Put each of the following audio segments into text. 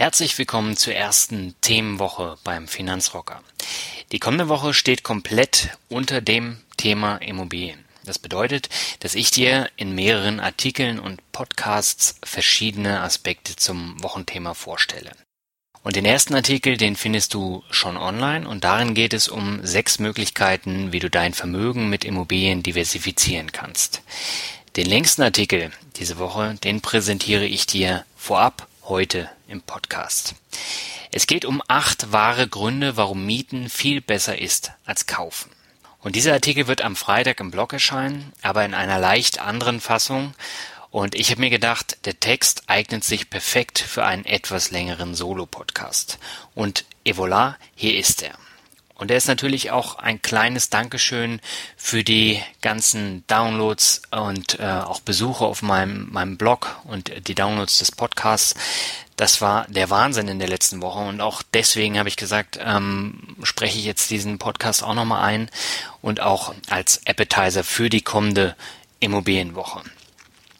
Herzlich willkommen zur ersten Themenwoche beim Finanzrocker. Die kommende Woche steht komplett unter dem Thema Immobilien. Das bedeutet, dass ich dir in mehreren Artikeln und Podcasts verschiedene Aspekte zum Wochenthema vorstelle. Und den ersten Artikel, den findest du schon online und darin geht es um sechs Möglichkeiten, wie du dein Vermögen mit Immobilien diversifizieren kannst. Den längsten Artikel diese Woche, den präsentiere ich dir vorab heute im Podcast. Es geht um acht wahre Gründe, warum Mieten viel besser ist als kaufen. Und dieser Artikel wird am Freitag im Blog erscheinen, aber in einer leicht anderen Fassung und ich habe mir gedacht, der Text eignet sich perfekt für einen etwas längeren Solo-Podcast. Und et voilà, hier ist er. Und er ist natürlich auch ein kleines Dankeschön für die ganzen Downloads und äh, auch Besuche auf meinem, meinem Blog und die Downloads des Podcasts. Das war der Wahnsinn in der letzten Woche und auch deswegen habe ich gesagt, ähm, spreche ich jetzt diesen Podcast auch nochmal ein und auch als Appetizer für die kommende Immobilienwoche.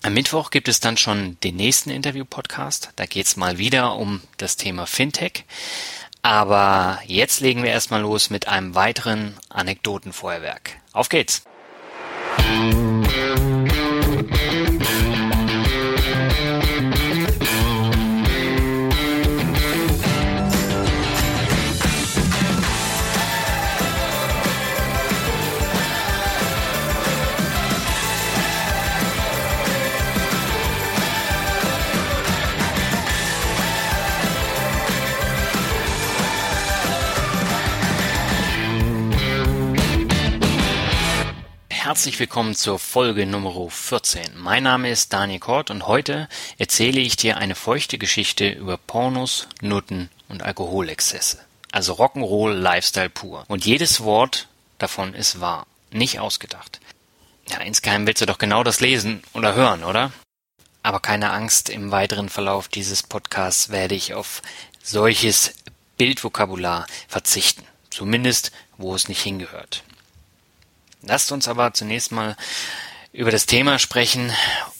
Am Mittwoch gibt es dann schon den nächsten Interview-Podcast. Da geht es mal wieder um das Thema Fintech. Aber jetzt legen wir erstmal los mit einem weiteren Anekdotenfeuerwerk. Auf geht's! Herzlich willkommen zur Folge Nummer 14. Mein Name ist Daniel Kort und heute erzähle ich dir eine feuchte Geschichte über Pornos, Nutten und Alkoholexzesse. Also Rock'n'Roll Lifestyle pur. Und jedes Wort davon ist wahr, nicht ausgedacht. Ja, insgeheim willst du doch genau das lesen oder hören, oder? Aber keine Angst, im weiteren Verlauf dieses Podcasts werde ich auf solches Bildvokabular verzichten. Zumindest, wo es nicht hingehört. Lasst uns aber zunächst mal über das Thema sprechen,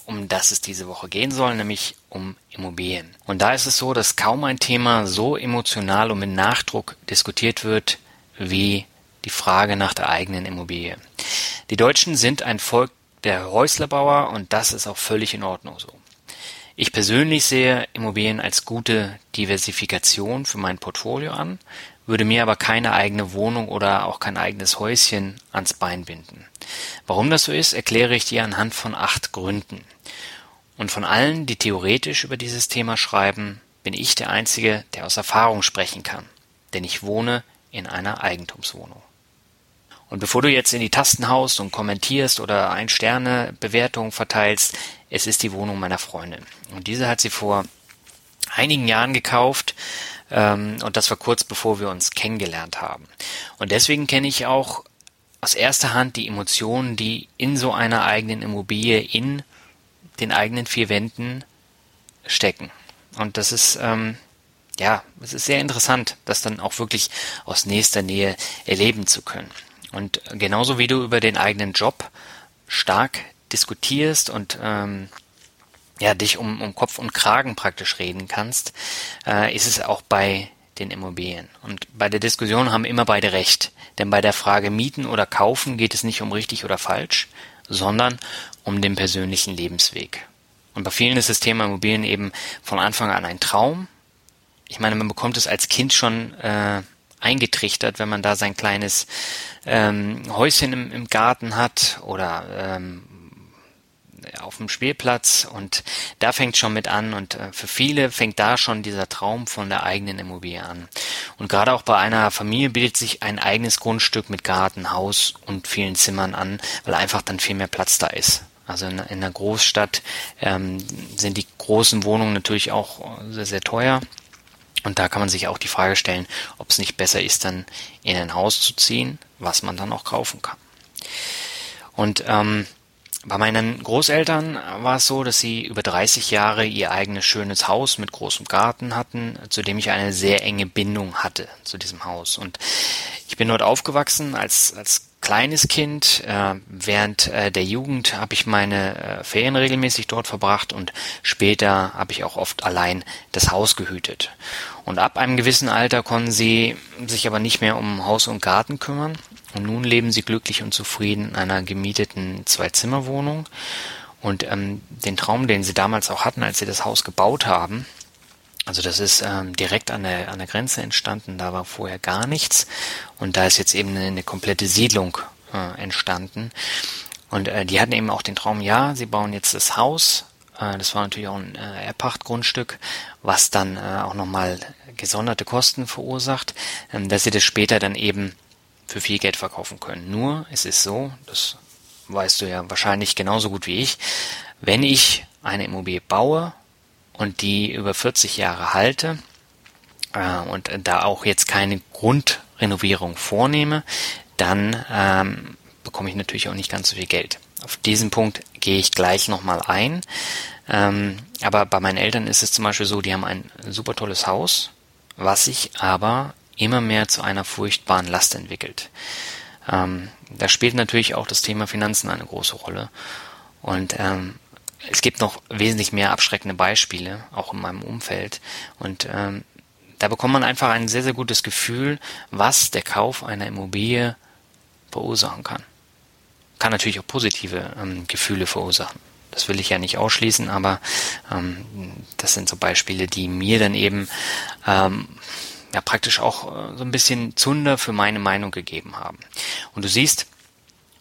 um das es diese Woche gehen soll, nämlich um Immobilien. Und da ist es so, dass kaum ein Thema so emotional und mit Nachdruck diskutiert wird wie die Frage nach der eigenen Immobilie. Die Deutschen sind ein Volk der Häuslerbauer und das ist auch völlig in Ordnung so. Ich persönlich sehe Immobilien als gute Diversifikation für mein Portfolio an, würde mir aber keine eigene Wohnung oder auch kein eigenes Häuschen ans Bein binden. Warum das so ist, erkläre ich dir anhand von acht Gründen. Und von allen, die theoretisch über dieses Thema schreiben, bin ich der Einzige, der aus Erfahrung sprechen kann, denn ich wohne in einer Eigentumswohnung. Und bevor du jetzt in die Tasten haust und kommentierst oder ein Sterne Bewertung verteilst, es ist die Wohnung meiner Freundin. Und diese hat sie vor einigen Jahren gekauft, und das war kurz bevor wir uns kennengelernt haben. Und deswegen kenne ich auch aus erster Hand die Emotionen, die in so einer eigenen Immobilie, in den eigenen vier Wänden stecken. Und das ist, ähm, ja, es ist sehr interessant, das dann auch wirklich aus nächster Nähe erleben zu können. Und genauso wie du über den eigenen Job stark diskutierst und ähm, ja, dich um, um Kopf und Kragen praktisch reden kannst, äh, ist es auch bei den Immobilien. Und bei der Diskussion haben immer beide recht. Denn bei der Frage mieten oder kaufen geht es nicht um richtig oder falsch, sondern um den persönlichen Lebensweg. Und bei vielen ist das Thema Immobilien eben von Anfang an ein Traum. Ich meine, man bekommt es als Kind schon äh, eingetrichtert, wenn man da sein kleines ähm, Häuschen im, im Garten hat oder ähm, auf dem Spielplatz und da fängt schon mit an und äh, für viele fängt da schon dieser Traum von der eigenen Immobilie an. Und gerade auch bei einer Familie bildet sich ein eigenes Grundstück mit Garten, Haus und vielen Zimmern an, weil einfach dann viel mehr Platz da ist. Also in, in einer Großstadt ähm, sind die großen Wohnungen natürlich auch sehr, sehr teuer. Und da kann man sich auch die Frage stellen, ob es nicht besser ist, dann in ein Haus zu ziehen, was man dann auch kaufen kann. Und ähm, bei meinen Großeltern war es so, dass sie über 30 Jahre ihr eigenes schönes Haus mit großem Garten hatten, zu dem ich eine sehr enge Bindung hatte zu diesem Haus. Und ich bin dort aufgewachsen als, als kleines Kind. Äh, während äh, der Jugend habe ich meine äh, Ferien regelmäßig dort verbracht und später habe ich auch oft allein das Haus gehütet. Und ab einem gewissen Alter konnten sie sich aber nicht mehr um Haus und Garten kümmern. Und nun leben sie glücklich und zufrieden in einer gemieteten Zwei-Zimmer-Wohnung. Und ähm, den Traum, den sie damals auch hatten, als sie das Haus gebaut haben, also das ist ähm, direkt an der, an der Grenze entstanden, da war vorher gar nichts und da ist jetzt eben eine, eine komplette Siedlung äh, entstanden. Und äh, die hatten eben auch den Traum, ja, sie bauen jetzt das Haus. Äh, das war natürlich auch ein äh, Erpachtgrundstück, was dann äh, auch nochmal gesonderte Kosten verursacht, äh, dass sie das später dann eben für viel Geld verkaufen können. Nur, es ist so, das weißt du ja wahrscheinlich genauso gut wie ich, wenn ich eine Immobilie baue und die über 40 Jahre halte äh, und da auch jetzt keine Grundrenovierung vornehme, dann ähm, bekomme ich natürlich auch nicht ganz so viel Geld. Auf diesen Punkt gehe ich gleich nochmal ein. Ähm, aber bei meinen Eltern ist es zum Beispiel so, die haben ein super tolles Haus, was sich aber immer mehr zu einer furchtbaren Last entwickelt. Ähm, da spielt natürlich auch das Thema Finanzen eine große Rolle. Und ähm, es gibt noch wesentlich mehr abschreckende Beispiele, auch in meinem Umfeld. Und ähm, da bekommt man einfach ein sehr, sehr gutes Gefühl, was der Kauf einer Immobilie verursachen kann. Kann natürlich auch positive ähm, Gefühle verursachen. Das will ich ja nicht ausschließen, aber ähm, das sind so Beispiele, die mir dann eben ähm, ja praktisch auch äh, so ein bisschen Zunder für meine Meinung gegeben haben. Und du siehst,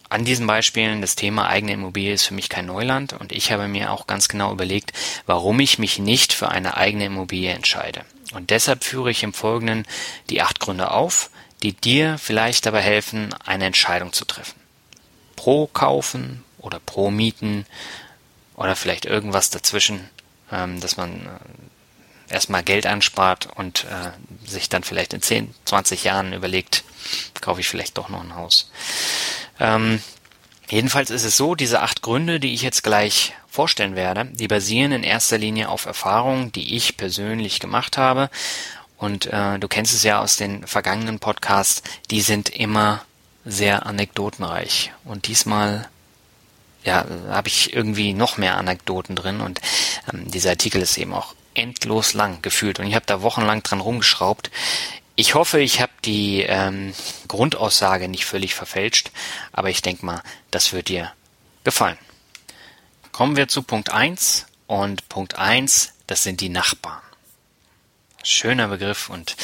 an diesen Beispielen, das Thema eigene Immobilie ist für mich kein Neuland und ich habe mir auch ganz genau überlegt, warum ich mich nicht für eine eigene Immobilie entscheide. Und deshalb führe ich im Folgenden die acht Gründe auf, die dir vielleicht dabei helfen, eine Entscheidung zu treffen. Pro kaufen oder pro mieten oder vielleicht irgendwas dazwischen, ähm, dass man äh, erstmal Geld anspart und äh, sich dann vielleicht in 10, 20 Jahren überlegt, kaufe ich vielleicht doch noch ein Haus. Ähm, jedenfalls ist es so, diese acht Gründe, die ich jetzt gleich vorstellen werde, die basieren in erster Linie auf Erfahrungen, die ich persönlich gemacht habe. Und äh, du kennst es ja aus den vergangenen Podcasts, die sind immer sehr anekdotenreich. Und diesmal ja, habe ich irgendwie noch mehr Anekdoten drin und ähm, dieser Artikel ist eben auch endlos lang gefühlt und ich habe da wochenlang dran rumgeschraubt. Ich hoffe, ich habe die ähm, Grundaussage nicht völlig verfälscht, aber ich denke mal, das wird dir gefallen. Kommen wir zu Punkt 1 und Punkt 1, das sind die Nachbarn. Schöner Begriff und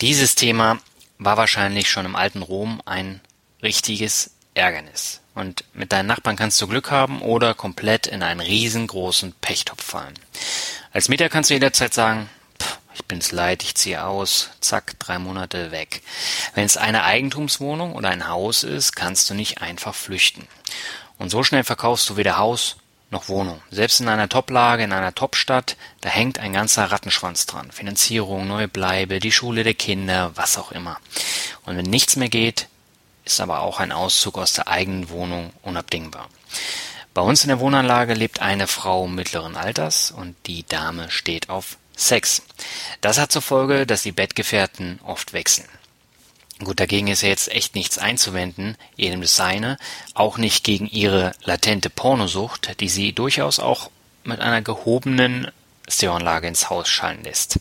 dieses Thema war wahrscheinlich schon im alten Rom ein richtiges Ärgernis. Und mit deinen Nachbarn kannst du Glück haben oder komplett in einen riesengroßen Pechtopf fallen. Als Mieter kannst du jederzeit sagen, ich bin's leid, ich ziehe aus, zack, drei Monate weg. Wenn es eine Eigentumswohnung oder ein Haus ist, kannst du nicht einfach flüchten. Und so schnell verkaufst du weder Haus noch Wohnung. Selbst in einer Toplage, in einer Topstadt, da hängt ein ganzer Rattenschwanz dran. Finanzierung, neue Bleibe, die Schule der Kinder, was auch immer. Und wenn nichts mehr geht, ist aber auch ein Auszug aus der eigenen Wohnung unabdingbar. Bei uns in der Wohnanlage lebt eine Frau mittleren Alters und die Dame steht auf Sex. Das hat zur Folge, dass die Bettgefährten oft wechseln. Gut, dagegen ist ja jetzt echt nichts einzuwenden, jedem das seine, auch nicht gegen ihre latente Pornosucht, die sie durchaus auch mit einer gehobenen Stereoanlage ins Haus schallen lässt.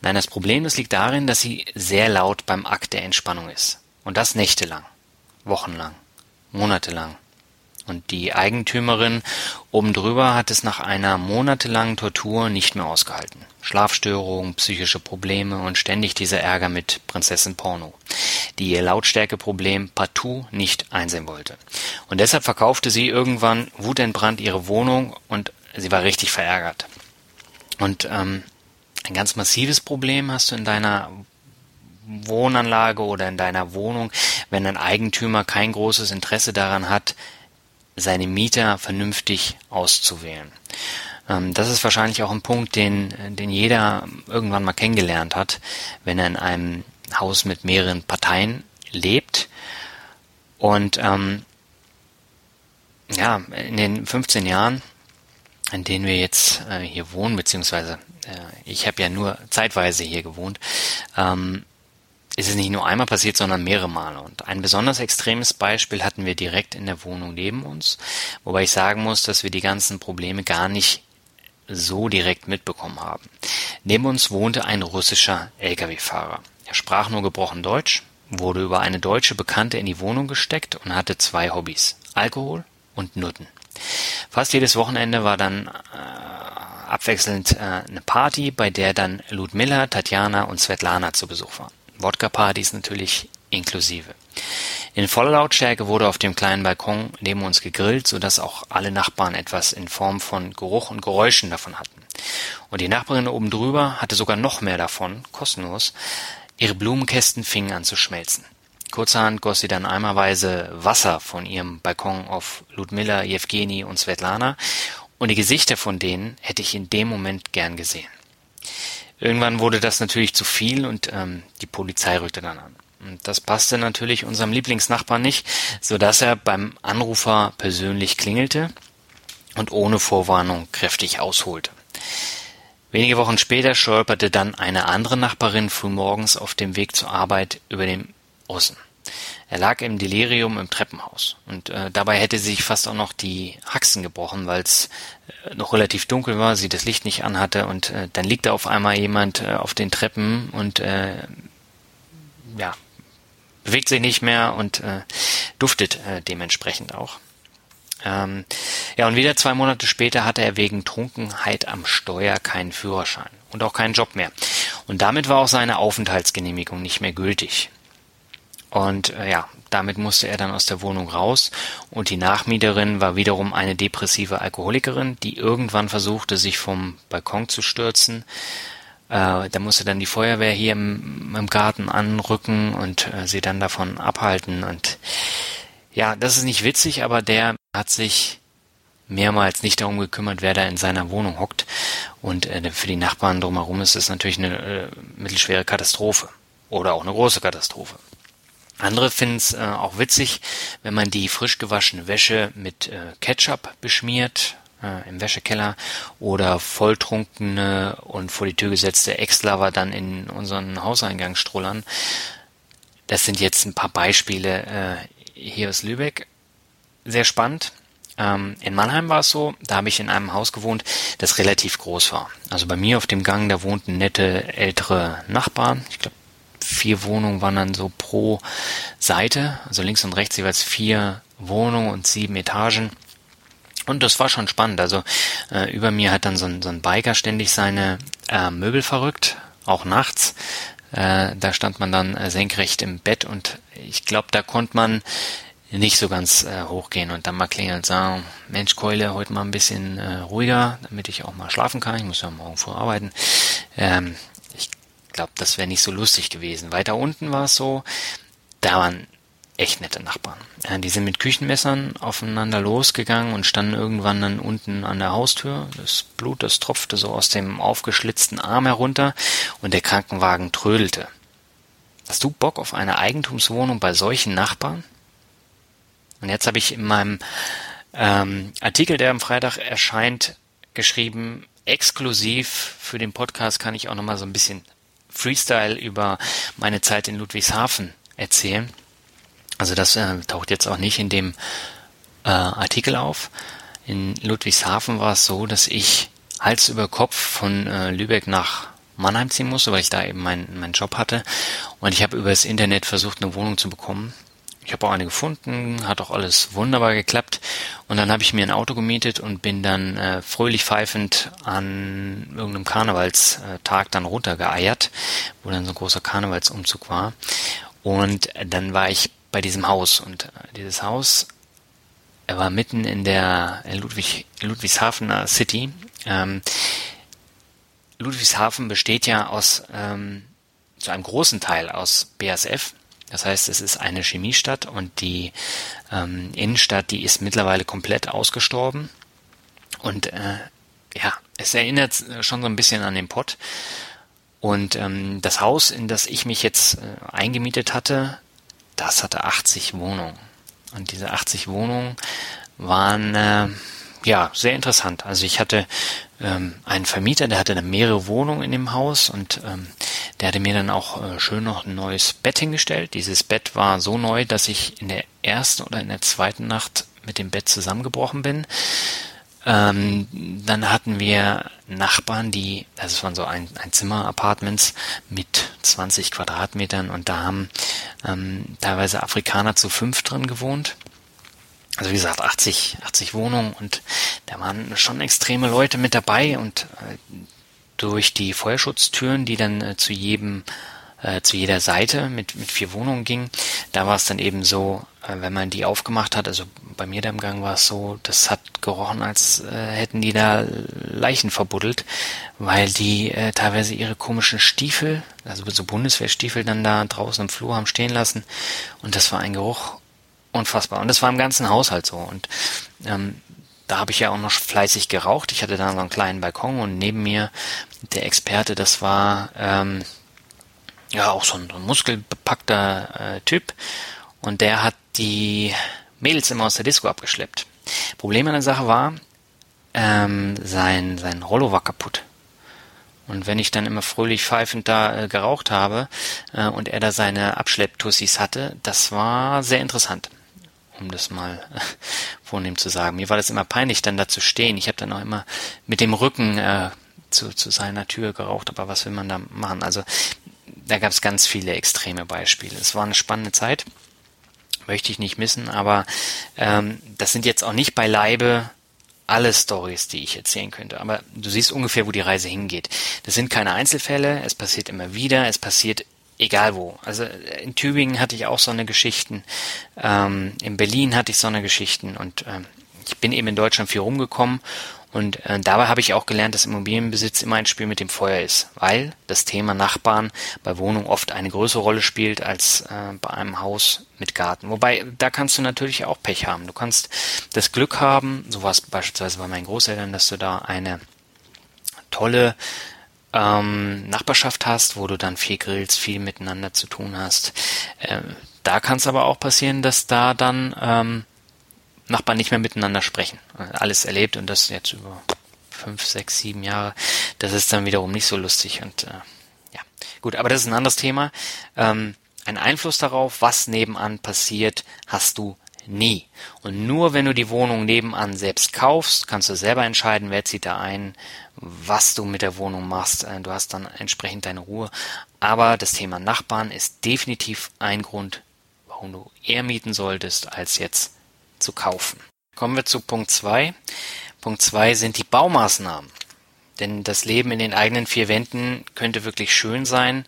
Nein, das Problem, das liegt darin, dass sie sehr laut beim Akt der Entspannung ist. Und das nächtelang, wochenlang, monatelang. Und die Eigentümerin oben drüber hat es nach einer monatelangen Tortur nicht mehr ausgehalten. Schlafstörungen, psychische Probleme und ständig dieser Ärger mit Prinzessin Porno, die ihr Lautstärkeproblem partout nicht einsehen wollte. Und deshalb verkaufte sie irgendwann wutentbrannt ihre Wohnung und sie war richtig verärgert. Und ähm, ein ganz massives Problem hast du in deiner Wohnanlage oder in deiner Wohnung, wenn ein Eigentümer kein großes Interesse daran hat, seine Mieter vernünftig auszuwählen. Ähm, das ist wahrscheinlich auch ein Punkt, den, den jeder irgendwann mal kennengelernt hat, wenn er in einem Haus mit mehreren Parteien lebt. Und ähm, ja, in den 15 Jahren, in denen wir jetzt äh, hier wohnen, beziehungsweise äh, ich habe ja nur zeitweise hier gewohnt, ähm, ist es nicht nur einmal passiert, sondern mehrere Male. Und ein besonders extremes Beispiel hatten wir direkt in der Wohnung neben uns, wobei ich sagen muss, dass wir die ganzen Probleme gar nicht so direkt mitbekommen haben. Neben uns wohnte ein russischer Lkw-Fahrer. Er sprach nur gebrochen Deutsch, wurde über eine deutsche Bekannte in die Wohnung gesteckt und hatte zwei Hobbys. Alkohol und Nutten. Fast jedes Wochenende war dann äh, abwechselnd äh, eine Party, bei der dann Ludmilla, Tatjana und Svetlana zu Besuch waren. Wodka-Partys natürlich inklusive. In voller Lautstärke wurde auf dem kleinen Balkon neben uns gegrillt, sodass auch alle Nachbarn etwas in Form von Geruch und Geräuschen davon hatten. Und die Nachbarin oben drüber hatte sogar noch mehr davon, kostenlos. Ihre Blumenkästen fingen an zu schmelzen. Kurzerhand goss sie dann eimerweise Wasser von ihrem Balkon auf Ludmilla, Jewgeni und Svetlana, und die Gesichter von denen hätte ich in dem Moment gern gesehen. Irgendwann wurde das natürlich zu viel und ähm, die Polizei rückte dann an. Und das passte natürlich unserem Lieblingsnachbarn nicht, so dass er beim Anrufer persönlich klingelte und ohne Vorwarnung kräftig ausholte. Wenige Wochen später stolperte dann eine andere Nachbarin frühmorgens auf dem Weg zur Arbeit über den Russen. Er lag im Delirium im Treppenhaus und äh, dabei hätte sie sich fast auch noch die Haxen gebrochen, weil es äh, noch relativ dunkel war, sie das Licht nicht anhatte und äh, dann liegt da auf einmal jemand äh, auf den Treppen und äh, ja bewegt sich nicht mehr und äh, duftet äh, dementsprechend auch. Ähm, ja, und wieder zwei Monate später hatte er wegen Trunkenheit am Steuer keinen Führerschein und auch keinen Job mehr. Und damit war auch seine Aufenthaltsgenehmigung nicht mehr gültig. Und äh, ja, damit musste er dann aus der Wohnung raus und die Nachmieterin war wiederum eine depressive Alkoholikerin, die irgendwann versuchte, sich vom Balkon zu stürzen. Äh, da musste dann die Feuerwehr hier im, im Garten anrücken und äh, sie dann davon abhalten. Und ja, das ist nicht witzig, aber der hat sich mehrmals nicht darum gekümmert, wer da in seiner Wohnung hockt. Und äh, für die Nachbarn drumherum ist es natürlich eine äh, mittelschwere Katastrophe oder auch eine große Katastrophe. Andere finden es äh, auch witzig, wenn man die frisch gewaschene Wäsche mit äh, Ketchup beschmiert äh, im Wäschekeller oder volltrunkene und vor die Tür gesetzte Ex-Lover dann in unseren Hauseingang strullern. Das sind jetzt ein paar Beispiele äh, hier aus Lübeck. Sehr spannend. Ähm, in Mannheim war es so, da habe ich in einem Haus gewohnt, das relativ groß war. Also bei mir auf dem Gang, da wohnten nette ältere Nachbarn. Ich glaube, vier Wohnungen waren dann so pro Seite, also links und rechts jeweils vier Wohnungen und sieben Etagen. Und das war schon spannend. Also äh, über mir hat dann so ein, so ein Biker ständig seine äh, Möbel verrückt, auch nachts. Äh, da stand man dann äh, senkrecht im Bett und ich glaube, da konnte man nicht so ganz äh, hochgehen und dann mal klingeln und sagen, Mensch, Keule, heute mal ein bisschen äh, ruhiger, damit ich auch mal schlafen kann. Ich muss ja morgen früh arbeiten. Ähm, glaube, das wäre nicht so lustig gewesen. Weiter unten war es so, da waren echt nette Nachbarn. Ja, die sind mit Küchenmessern aufeinander losgegangen und standen irgendwann dann unten an der Haustür. Das Blut, das tropfte so aus dem aufgeschlitzten Arm herunter und der Krankenwagen trödelte. Hast du Bock auf eine Eigentumswohnung bei solchen Nachbarn? Und jetzt habe ich in meinem ähm, Artikel, der am Freitag erscheint, geschrieben, exklusiv für den Podcast kann ich auch nochmal so ein bisschen Freestyle über meine Zeit in Ludwigshafen erzählen. Also das äh, taucht jetzt auch nicht in dem äh, Artikel auf. In Ludwigshafen war es so, dass ich Hals über Kopf von äh, Lübeck nach Mannheim ziehen musste, weil ich da eben meinen mein Job hatte. Und ich habe über das Internet versucht, eine Wohnung zu bekommen. Ich habe auch eine gefunden, hat auch alles wunderbar geklappt. Und dann habe ich mir ein Auto gemietet und bin dann äh, fröhlich pfeifend an irgendeinem Karnevalstag dann runtergeeiert, wo dann so ein großer Karnevalsumzug war. Und dann war ich bei diesem Haus und äh, dieses Haus er war mitten in der Ludwig, Ludwigshafener City. Ähm, Ludwigshafen besteht ja aus ähm, zu einem großen Teil aus BASF Das heißt, es ist eine Chemiestadt und die ähm, Innenstadt, die ist mittlerweile komplett ausgestorben. Und äh, ja, es erinnert schon so ein bisschen an den Pott. Und ähm, das Haus, in das ich mich jetzt äh, eingemietet hatte, das hatte 80 Wohnungen. Und diese 80 Wohnungen waren äh, ja sehr interessant. Also ich hatte ähm, einen Vermieter, der hatte dann mehrere Wohnungen in dem Haus und ähm, der hatte mir dann auch äh, schön noch ein neues Bett hingestellt. Dieses Bett war so neu, dass ich in der ersten oder in der zweiten Nacht mit dem Bett zusammengebrochen bin. Ähm, dann hatten wir Nachbarn, die, das waren so ein, ein Zimmer-Apartments mit 20 Quadratmetern und da haben ähm, teilweise Afrikaner zu fünf drin gewohnt. Also wie gesagt, 80, 80 Wohnungen und da waren schon extreme Leute mit dabei und äh, durch die Feuerschutztüren, die dann äh, zu jedem äh, zu jeder Seite mit, mit vier Wohnungen ging. Da war es dann eben so, äh, wenn man die aufgemacht hat, also bei mir da im Gang war es so, das hat gerochen, als äh, hätten die da Leichen verbuddelt, weil die äh, teilweise ihre komischen Stiefel, also so Bundeswehrstiefel dann da draußen im Flur haben stehen lassen und das war ein Geruch unfassbar. Und das war im ganzen Haushalt so. Und ähm, da habe ich ja auch noch fleißig geraucht. Ich hatte da so einen kleinen Balkon und neben mir der Experte, das war ähm, ja auch so ein, so ein muskelbepackter äh, Typ und der hat die Mädels immer aus der Disco abgeschleppt. Problem an der Sache war, ähm, sein, sein Rollo war kaputt. Und wenn ich dann immer fröhlich pfeifend da äh, geraucht habe äh, und er da seine Abschlepptussis hatte, das war sehr interessant, um das mal äh, vornehm zu sagen. Mir war das immer peinlich, dann da zu stehen. Ich habe dann auch immer mit dem Rücken äh, zu, zu seiner Tür geraucht, aber was will man da machen? Also da gab es ganz viele extreme Beispiele. Es war eine spannende Zeit, möchte ich nicht missen, aber ähm, das sind jetzt auch nicht beileibe alle Stories, die ich erzählen könnte. Aber du siehst ungefähr, wo die Reise hingeht. Das sind keine Einzelfälle, es passiert immer wieder, es passiert egal wo. Also in Tübingen hatte ich auch so eine Geschichten, ähm, in Berlin hatte ich so eine Geschichten und ähm, ich bin eben in Deutschland viel rumgekommen und äh, dabei habe ich auch gelernt, dass Immobilienbesitz immer ein Spiel mit dem Feuer ist, weil das Thema Nachbarn bei Wohnungen oft eine größere Rolle spielt als äh, bei einem Haus mit Garten. Wobei, da kannst du natürlich auch Pech haben. Du kannst das Glück haben, so war es beispielsweise bei meinen Großeltern, dass du da eine tolle ähm, Nachbarschaft hast, wo du dann viel grillst, viel miteinander zu tun hast. Äh, da kann es aber auch passieren, dass da dann ähm, Nachbarn nicht mehr miteinander sprechen. Alles erlebt und das jetzt über fünf, sechs, sieben Jahre. Das ist dann wiederum nicht so lustig und äh, ja, gut, aber das ist ein anderes Thema. Ähm, ein Einfluss darauf, was nebenan passiert, hast du nie. Und nur wenn du die Wohnung nebenan selbst kaufst, kannst du selber entscheiden, wer zieht da ein, was du mit der Wohnung machst. Äh, du hast dann entsprechend deine Ruhe. Aber das Thema Nachbarn ist definitiv ein Grund, warum du eher mieten solltest, als jetzt zu kaufen. Kommen wir zu Punkt 2. Punkt 2 sind die Baumaßnahmen. Denn das Leben in den eigenen vier Wänden könnte wirklich schön sein,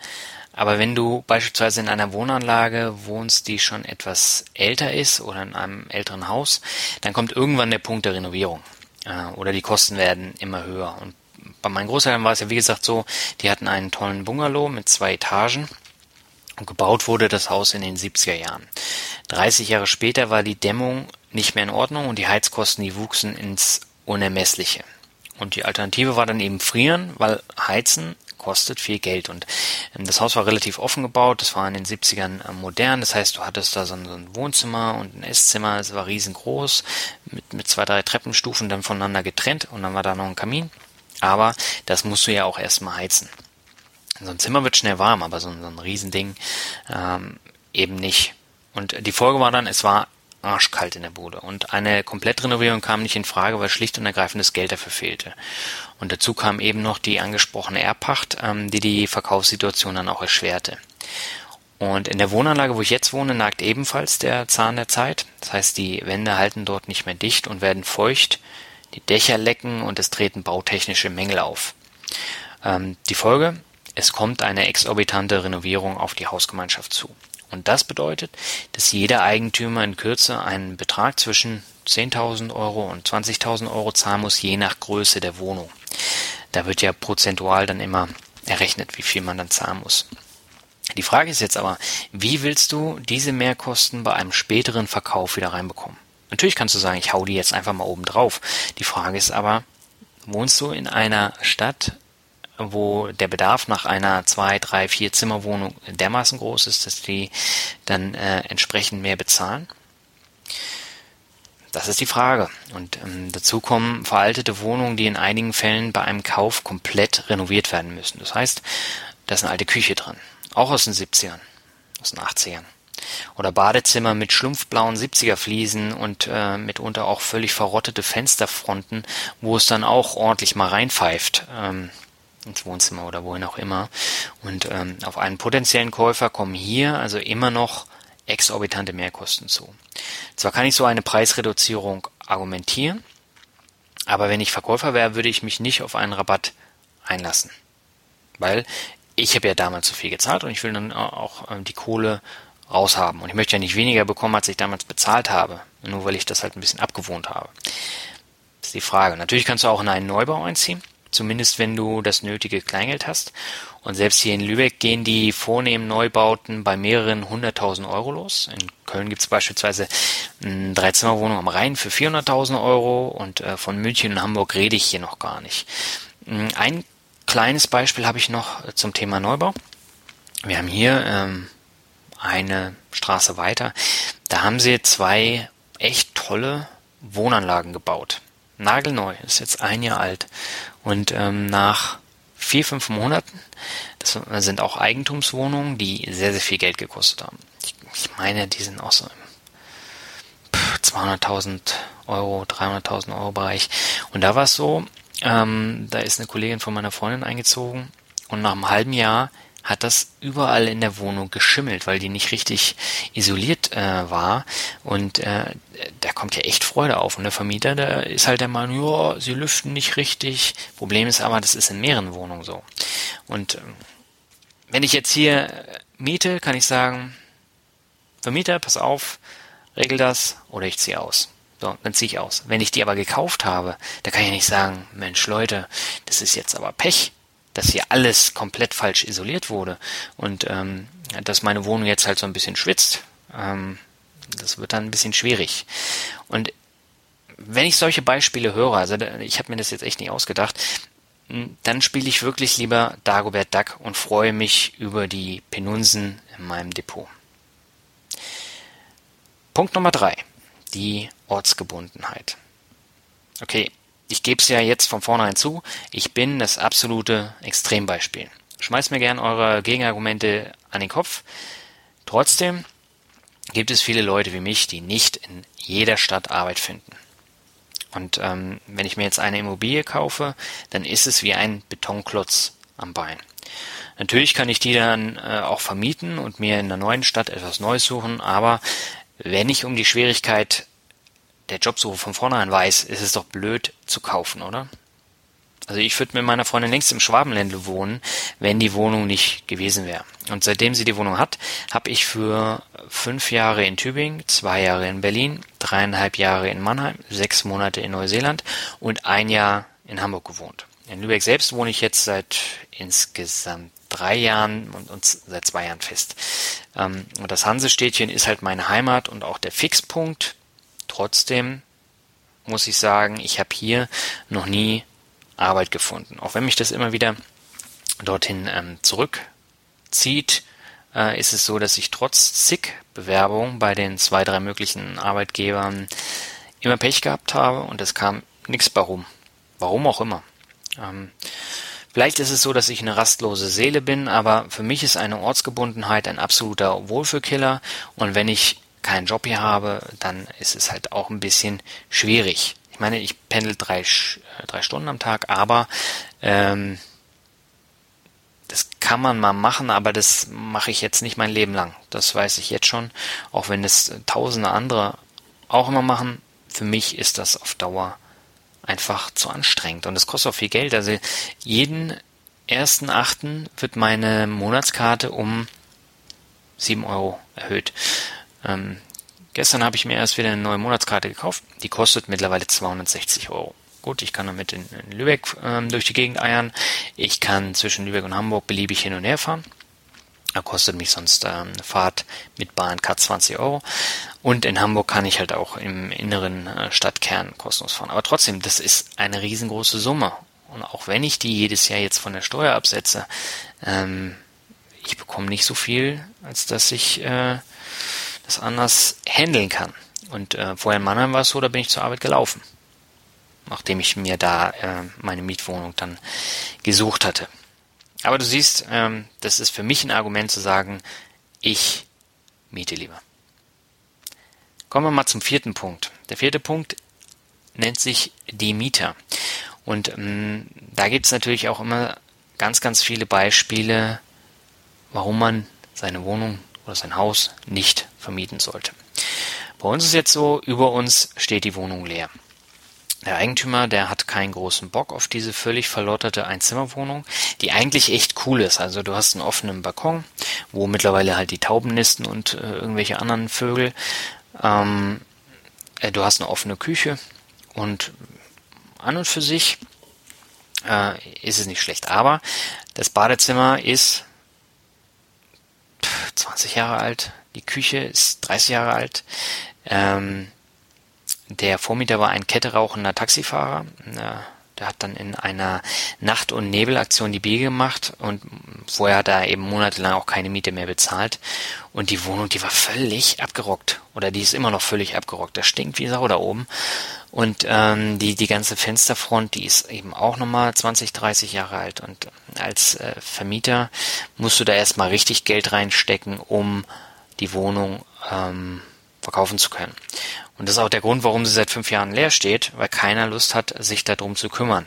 aber wenn du beispielsweise in einer Wohnanlage wohnst, die schon etwas älter ist oder in einem älteren Haus, dann kommt irgendwann der Punkt der Renovierung. Äh, oder die Kosten werden immer höher. Und bei meinen Großeltern war es ja wie gesagt so, die hatten einen tollen Bungalow mit zwei Etagen und gebaut wurde das Haus in den 70er Jahren. 30 Jahre später war die Dämmung nicht mehr in Ordnung und die Heizkosten, die wuchsen ins Unermessliche. Und die Alternative war dann eben frieren, weil Heizen kostet viel Geld. Und ähm, das Haus war relativ offen gebaut, das war in den 70ern äh, modern, das heißt, du hattest da so ein, Wohnzimmer und ein Esszimmer, es war riesengroß, mit, mit zwei, drei Treppenstufen dann voneinander getrennt und dann war da noch ein Kamin. Aber das musst du ja auch erstmal heizen. So ein Zimmer wird schnell warm, aber so ein, so ein Riesending ähm, eben nicht. Und die Folge war dann, es war arschkalt in der Bude. Und eine Komplettrenovierung kam nicht in Frage, weil schlicht und ergreifend das Geld dafür fehlte. Und dazu kam eben noch die angesprochene Erbpacht, ähm, die die Verkaufssituation dann auch erschwerte. Und in der Wohnanlage, wo ich jetzt wohne, nagt ebenfalls der Zahn der Zeit. Das heißt, die Wände halten dort nicht mehr dicht und werden feucht, die Dächer lecken und es treten bautechnische Mängel auf. Ähm, die Folge? Es kommt eine exorbitante Renovierung auf die Hausgemeinschaft zu. Und das bedeutet, dass jeder Eigentümer in Kürze einen Betrag zwischen 10.000 Euro und 20.000 Euro zahlen muss, je nach Größe der Wohnung. Da wird ja prozentual dann immer errechnet, wie viel man dann zahlen muss. Die Frage ist jetzt aber, wie willst du diese Mehrkosten bei einem späteren Verkauf wieder reinbekommen? Natürlich kannst du sagen, ich hau die jetzt einfach mal oben drauf. Die Frage ist aber, wohnst du in einer Stadt, wo der Bedarf nach einer zwei, drei, vier Zimmerwohnung dermaßen groß ist, dass die dann äh, entsprechend mehr bezahlen? Das ist die Frage. Und ähm, dazu kommen veraltete Wohnungen, die in einigen Fällen bei einem Kauf komplett renoviert werden müssen. Das heißt, da ist eine alte Küche drin. Auch aus den 70ern, aus den 80ern. Oder Badezimmer mit schlumpfblauen 70er Fliesen und äh, mitunter auch völlig verrottete Fensterfronten, wo es dann auch ordentlich mal reinpfeift. Ähm, ins Wohnzimmer oder wohin auch immer. Und ähm, auf einen potenziellen Käufer kommen hier also immer noch exorbitante Mehrkosten zu. Zwar kann ich so eine Preisreduzierung argumentieren, aber wenn ich Verkäufer wäre, würde ich mich nicht auf einen Rabatt einlassen. Weil ich habe ja damals zu viel gezahlt und ich will dann auch ähm, die Kohle raushaben. Und ich möchte ja nicht weniger bekommen, als ich damals bezahlt habe. Nur weil ich das halt ein bisschen abgewohnt habe. Das ist die Frage. Natürlich kannst du auch in einen Neubau einziehen. Zumindest wenn du das nötige Kleingeld hast. Und selbst hier in Lübeck gehen die vornehmen Neubauten bei mehreren hunderttausend Euro los. In Köln gibt es beispielsweise eine Dreizimmerwohnung am Rhein für 400.000 Euro und äh, von München und Hamburg rede ich hier noch gar nicht. Ein kleines Beispiel habe ich noch zum Thema Neubau. Wir haben hier ähm, eine Straße weiter. Da haben sie zwei echt tolle Wohnanlagen gebaut. Nagelneu, ist jetzt ein Jahr alt. Und ähm, nach vier, fünf Monaten, das sind auch Eigentumswohnungen, die sehr, sehr viel Geld gekostet haben. Ich, ich meine, die sind auch so im 200.000 Euro, 300.000 Euro Bereich. Und da war es so, ähm, da ist eine Kollegin von meiner Freundin eingezogen und nach einem halben Jahr hat das überall in der Wohnung geschimmelt, weil die nicht richtig isoliert äh, war. Und äh, da kommt ja echt Freude auf. Und der Vermieter, der ist halt der Meinung, ja, sie lüften nicht richtig. Problem ist aber, das ist in mehreren Wohnungen so. Und äh, wenn ich jetzt hier miete, kann ich sagen, Vermieter, pass auf, regel das oder ich ziehe aus. So, dann ziehe ich aus. Wenn ich die aber gekauft habe, da kann ich nicht sagen, Mensch Leute, das ist jetzt aber Pech dass hier alles komplett falsch isoliert wurde und ähm, dass meine Wohnung jetzt halt so ein bisschen schwitzt. Ähm, das wird dann ein bisschen schwierig. Und wenn ich solche Beispiele höre, also ich habe mir das jetzt echt nicht ausgedacht, hm, dann spiele ich wirklich lieber Dagobert Duck und freue mich über die Penunsen in meinem Depot. Punkt Nummer drei: Die Ortsgebundenheit. Okay, ich gebe es ja jetzt von vornherein zu, ich bin das absolute Extrembeispiel. Schmeißt mir gern eure Gegenargumente an den Kopf. Trotzdem gibt es viele Leute wie mich, die nicht in jeder Stadt Arbeit finden. Und ähm, wenn ich mir jetzt eine Immobilie kaufe, dann ist es wie ein Betonklotz am Bein. Natürlich kann ich die dann äh, auch vermieten und mir in der neuen Stadt etwas Neues suchen, aber wenn ich um die Schwierigkeit der Jobsuche von vornherein weiß, ist es doch blöd zu kaufen, oder? Also ich würde mit meiner Freundin längst im Schwabenländle wohnen, wenn die Wohnung nicht gewesen wäre. Und seitdem sie die Wohnung hat, habe ich für fünf Jahre in Tübingen, zwei Jahre in Berlin, dreieinhalb Jahre in Mannheim, sechs Monate in Neuseeland und ein Jahr in Hamburg gewohnt. In Lübeck selbst wohne ich jetzt seit insgesamt drei Jahren und, und seit zwei Jahren fest. Ähm, und das Hansestädtchen ist halt meine Heimat und auch der Fixpunkt Trotzdem muss ich sagen, ich habe hier noch nie Arbeit gefunden. Auch wenn mich das immer wieder dorthin ähm, zurückzieht, äh, ist es so, dass ich trotz zig Bewerbungen bei den zwei, drei möglichen Arbeitgebern immer Pech gehabt habe und es kam nichts bei rum. Warum auch immer. Ähm, vielleicht ist es so, dass ich eine rastlose Seele bin, aber für mich ist eine Ortsgebundenheit ein absoluter Wohlfühlkiller und wenn ich keinen Job hier habe, dann ist es halt auch ein bisschen schwierig. Ich meine, ich pendel drei, äh, drei Stunden am Tag, aber ähm, das kann man mal machen, aber das mache ich jetzt nicht mein Leben lang. Das weiß ich jetzt schon, auch wenn es tausende andere auch immer machen. Für mich ist das auf Dauer einfach zu anstrengend und es kostet auch viel Geld. Also jeden ersten Achten wird meine Monatskarte um sieben Euro erhöht. Ähm, gestern habe ich mir erst wieder eine neue Monatskarte gekauft. Die kostet mittlerweile 260 Euro. Gut, ich kann damit in, in Lübeck ähm, durch die Gegend eiern. Ich kann zwischen Lübeck und Hamburg beliebig hin und her fahren. Da kostet mich sonst äh, eine Fahrt mit Bahncard 20 Euro. Und in Hamburg kann ich halt auch im inneren äh, Stadtkern kostenlos fahren. Aber trotzdem, das ist eine riesengroße Summe. Und auch wenn ich die jedes Jahr jetzt von der Steuer absetze, ähm, ich bekomme nicht so viel, als dass ich äh, das anders handeln kann. Und äh, vorher in Mannheim war es so, da bin ich zur Arbeit gelaufen. Nachdem ich mir da äh, meine Mietwohnung dann gesucht hatte. Aber du siehst, ähm, das ist für mich ein Argument zu sagen, ich miete lieber. Kommen wir mal zum vierten Punkt. Der vierte Punkt nennt sich die Mieter. Und ähm, da gibt es natürlich auch immer ganz, ganz viele Beispiele, warum man seine Wohnung oder sein Haus nicht vermieten sollte. Bei uns ist jetzt so, über uns steht die Wohnung leer. Der Eigentümer, der hat keinen großen Bock auf diese völlig verlotterte Einzimmerwohnung, die eigentlich echt cool ist. Also du hast einen offenen Balkon, wo mittlerweile halt die Tauben nisten und äh, irgendwelche anderen Vögel. Ähm, äh, du hast eine offene Küche und an und für sich äh, ist es nicht schlecht. Aber das Badezimmer ist 20 Jahre alt, die Küche ist 30 Jahre alt. Ähm, der Vormieter war ein ketterauchender Taxifahrer. Der hat dann in einer Nacht- und Nebelaktion die Biege gemacht und vorher hat er eben monatelang auch keine Miete mehr bezahlt. Und die Wohnung, die war völlig abgerockt. Oder die ist immer noch völlig abgerockt. Das stinkt wie Sau da oben. Und ähm, die, die ganze Fensterfront, die ist eben auch nochmal 20, 30 Jahre alt. Und als äh, Vermieter musst du da erstmal richtig Geld reinstecken, um die Wohnung ähm, verkaufen zu können. Und das ist auch der Grund, warum sie seit fünf Jahren leer steht, weil keiner Lust hat, sich darum zu kümmern.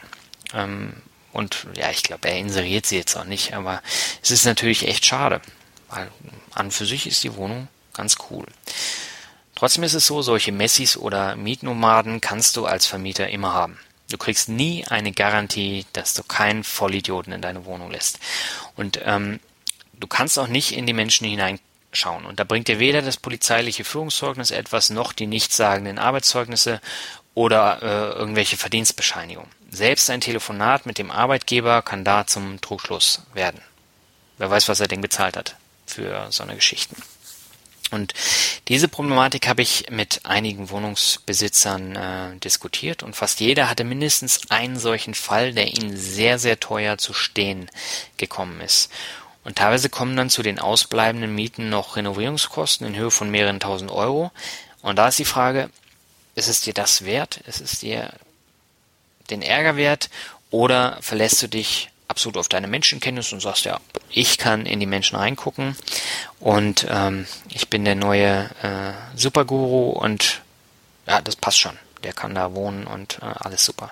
Ähm, und ja, ich glaube, er inseriert sie jetzt auch nicht, aber es ist natürlich echt schade, weil an für sich ist die Wohnung ganz cool. Trotzdem ist es so, solche Messis oder Mietnomaden kannst du als Vermieter immer haben. Du kriegst nie eine Garantie, dass du keinen Vollidioten in deine Wohnung lässt. Und ähm, du kannst auch nicht in die Menschen hinein schauen. Und da bringt dir weder das polizeiliche Führungszeugnis etwas, noch die nichtssagenden Arbeitszeugnisse oder äh, irgendwelche Verdienstbescheinigungen. Selbst ein Telefonat mit dem Arbeitgeber kann da zum Trugschluss werden. Wer weiß, was er denn bezahlt hat für so eine Geschichten. Und diese Problematik habe ich mit einigen Wohnungsbesitzern äh, diskutiert und fast jeder hatte mindestens einen solchen Fall, der ihnen sehr, sehr teuer zu stehen gekommen ist. Und teilweise kommen dann zu den ausbleibenden Mieten noch Renovierungskosten in Höhe von mehreren tausend Euro. Und da ist die Frage, ist es dir das wert? Ist es dir den Ärger wert? Oder verlässt du dich absolut auf deine Menschenkenntnis und sagst, ja, ich kann in die Menschen reingucken und ähm, ich bin der neue äh, Superguru und ja, das passt schon. Der kann da wohnen und äh, alles super.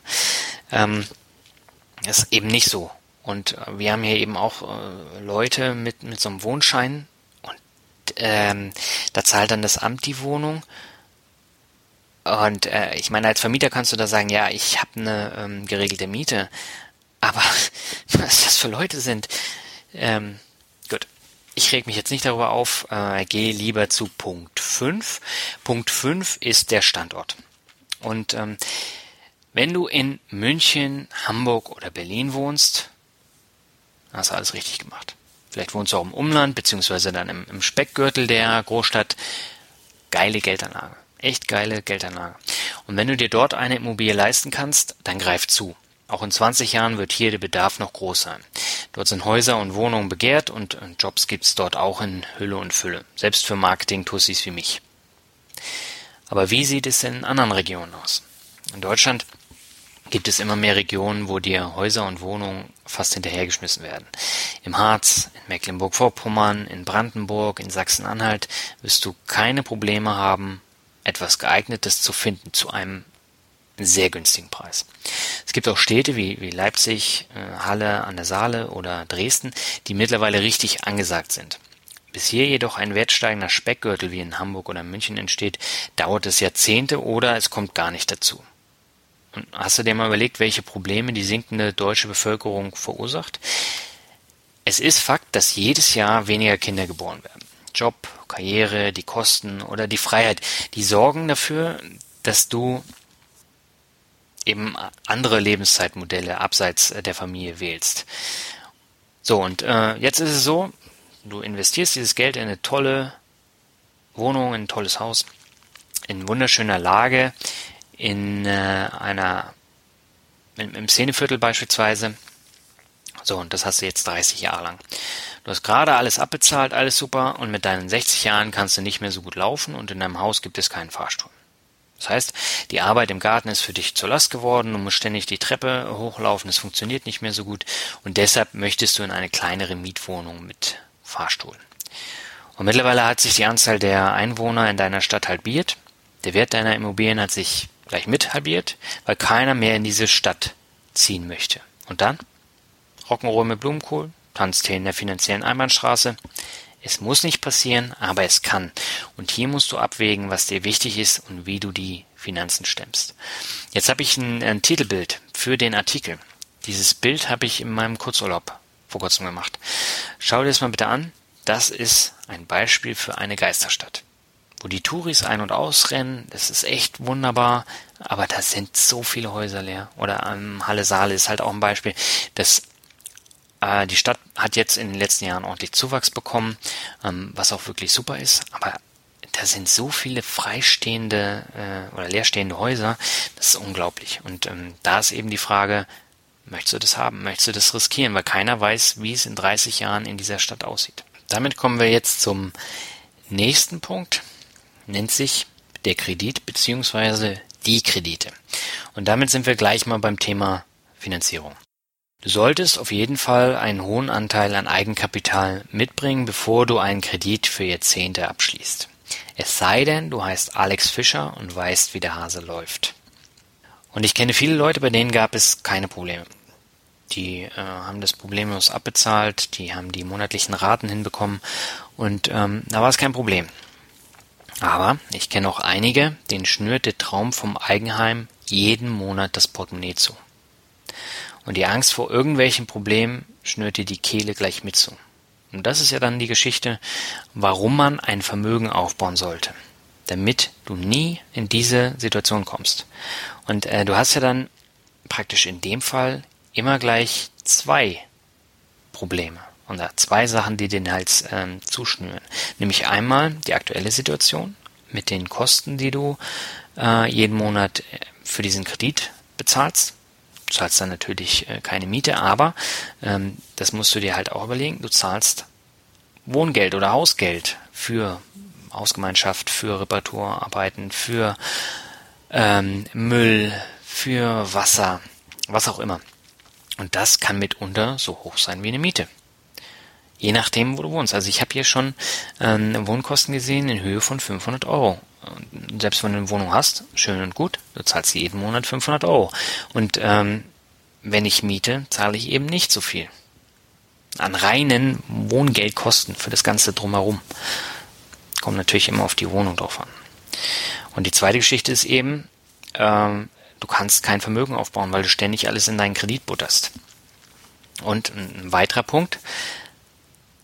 Ähm, ist eben nicht so. Und äh, wir haben hier eben auch äh, Leute mit, mit so einem Wohnschein und ähm, da zahlt dann das Amt die Wohnung. Und äh, ich meine, als Vermieter kannst du da sagen, ja, ich habe eine ähm, geregelte Miete. Aber was das für Leute sind, ähm, gut. Ich reg mich jetzt nicht darüber auf, äh, gehe lieber zu Punkt 5. Punkt 5 ist der Standort. Und ähm, wenn du in München, Hamburg oder Berlin wohnst, Hast du alles richtig gemacht. Vielleicht wohnst du auch im Umland, beziehungsweise dann im, im Speckgürtel der Großstadt. Geile Geldanlage. Echt geile Geldanlage. Und wenn du dir dort eine Immobilie leisten kannst, dann greif zu. Auch in 20 Jahren wird hier der Bedarf noch groß sein. Dort sind Häuser und Wohnungen begehrt und Jobs gibt's dort auch in Hülle und Fülle. Selbst für Marketing-Tussis wie mich. Aber wie sieht es in anderen Regionen aus? In Deutschland gibt es immer mehr Regionen, wo dir Häuser und Wohnungen fast hinterhergeschmissen werden. Im Harz, in Mecklenburg-Vorpommern, in Brandenburg, in Sachsen-Anhalt wirst du keine Probleme haben, etwas geeignetes zu finden zu einem sehr günstigen Preis. Es gibt auch Städte wie, wie Leipzig, äh, Halle an der Saale oder Dresden, die mittlerweile richtig angesagt sind. Bis hier jedoch ein wertsteigender Speckgürtel wie in Hamburg oder München entsteht, dauert es Jahrzehnte oder es kommt gar nicht dazu. Und hast du dir mal überlegt, welche Probleme die sinkende deutsche Bevölkerung verursacht? Es ist Fakt, dass jedes Jahr weniger Kinder geboren werden. Job, Karriere, die Kosten oder die Freiheit, die sorgen dafür, dass du eben andere Lebenszeitmodelle abseits der Familie wählst. So, und äh, jetzt ist es so, Du investierst dieses Geld in eine tolle Wohnung, in ein tolles Haus, in wunderschöner Lage, in äh, einer im, im Szeneviertel beispielsweise. So, und das hast du jetzt 30 Jahre lang. Du hast gerade alles abbezahlt, alles super, und mit deinen 60 Jahren kannst du nicht mehr so gut laufen und in deinem Haus gibt es keinen Fahrstuhl. Das heißt, die Arbeit im Garten ist für dich zur Last geworden, du musst ständig die Treppe hochlaufen, es funktioniert nicht mehr so gut und deshalb möchtest du in eine kleinere Mietwohnung mit Fahrstuhl. Und mittlerweile hat sich die Anzahl der Einwohner in deiner Stadt halbiert, der Wert deiner Immobilien hat sich gleich mit halbiert, weil keiner mehr in diese Stadt ziehen möchte. Und dann? Rock'n'Roll mit Blumenkohl, Tanztee in der finanziellen Einbahnstraße, es muss nicht passieren, aber es kann. Und hier musst du abwägen, was dir wichtig ist und wie du die Finanzen stemmst. Jetzt habe ich ein, ein Titelbild für den Artikel. Dieses Bild habe ich in meinem Kurzurlaub vor kurzem gemacht. Schau dir das mal bitte an. Das ist ein Beispiel für eine Geisterstadt. Wo die Touris ein- und ausrennen, das ist echt wunderbar, aber da sind so viele Häuser leer. Oder am Halle Saale ist halt auch ein Beispiel. Das äh, die Stadt hat jetzt in den letzten Jahren ordentlich Zuwachs bekommen, ähm, was auch wirklich super ist, aber da sind so viele freistehende äh, oder leerstehende Häuser, das ist unglaublich. Und ähm, da ist eben die Frage, möchtest du das haben, möchtest du das riskieren, weil keiner weiß, wie es in 30 Jahren in dieser Stadt aussieht. Damit kommen wir jetzt zum nächsten Punkt, nennt sich der Kredit beziehungsweise die Kredite. Und damit sind wir gleich mal beim Thema Finanzierung. Du solltest auf jeden Fall einen hohen Anteil an Eigenkapital mitbringen, bevor du einen Kredit für Jahrzehnte abschließt. Es sei denn, du heißt Alex Fischer und weißt, wie der Hase läuft. Und ich kenne viele Leute, bei denen gab es keine Probleme. Die äh, haben das problemlos abbezahlt, die haben die monatlichen Raten hinbekommen und ähm, da war es kein Problem. Aber ich kenne auch einige, denen schnürt der Traum vom Eigenheim jeden Monat das Portemonnaie zu. Und die Angst vor irgendwelchen Problemen schnürt dir die Kehle gleich mit zu. Und das ist ja dann die Geschichte, warum man ein Vermögen aufbauen sollte. Damit du nie in diese Situation kommst. Und äh, du hast ja dann praktisch in dem Fall immer gleich zwei Probleme oder zwei Sachen, die den Hals ähm, zuschnüren. Nämlich einmal die aktuelle Situation mit den Kosten, die du äh, jeden Monat äh, für diesen Kredit bezahlst Du zahlst dann natürlich äh, keine Miete, aber ähm, das musst du dir halt auch überlegen. Du zahlst Wohngeld oder Hausgeld für Hausgemeinschaft, für Reparaturarbeiten, für ähm, Müll, für Wasser, was auch immer. Und das kann mitunter so hoch sein wie eine Miete. Je nachdem, wo du wohnst. Also ich habe hier schon ähm, Wohnkosten gesehen in Höhe von 500 Euro selbst wenn du eine Wohnung hast, schön und gut, du zahlst jeden Monat 500 Euro. Und ähm, wenn ich miete, zahle ich eben nicht so viel. An reinen Wohngeldkosten für das Ganze drumherum. Kommt natürlich immer auf die Wohnung drauf an. Und die zweite Geschichte ist eben, ähm, du kannst kein Vermögen aufbauen, weil du ständig alles in deinen Kredit butterst. Und ein weiterer Punkt,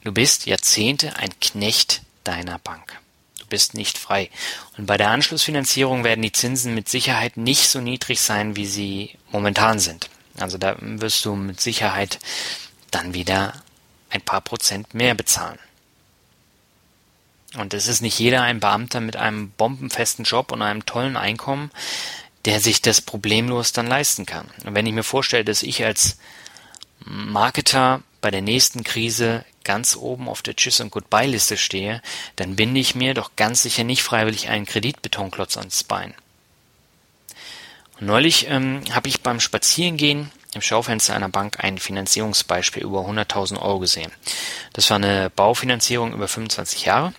du bist Jahrzehnte ein Knecht deiner Bank. Du bist nicht frei. Und bei der Anschlussfinanzierung werden die Zinsen mit Sicherheit nicht so niedrig sein, wie sie momentan sind. Also da wirst du mit Sicherheit dann wieder ein paar Prozent mehr bezahlen. Und es ist nicht jeder ein Beamter mit einem bombenfesten Job und einem tollen Einkommen, der sich das problemlos dann leisten kann. Und wenn ich mir vorstelle, dass ich als Marketer bei der nächsten Krise ganz oben auf der Tschüss- und Goodbye-Liste stehe, dann binde ich mir doch ganz sicher nicht freiwillig einen Kreditbetonklotz ans Bein. Und neulich ähm, habe ich beim Spazierengehen im Schaufenster einer Bank ein Finanzierungsbeispiel über 100.000 Euro gesehen. Das war eine Baufinanzierung über 25 Jahre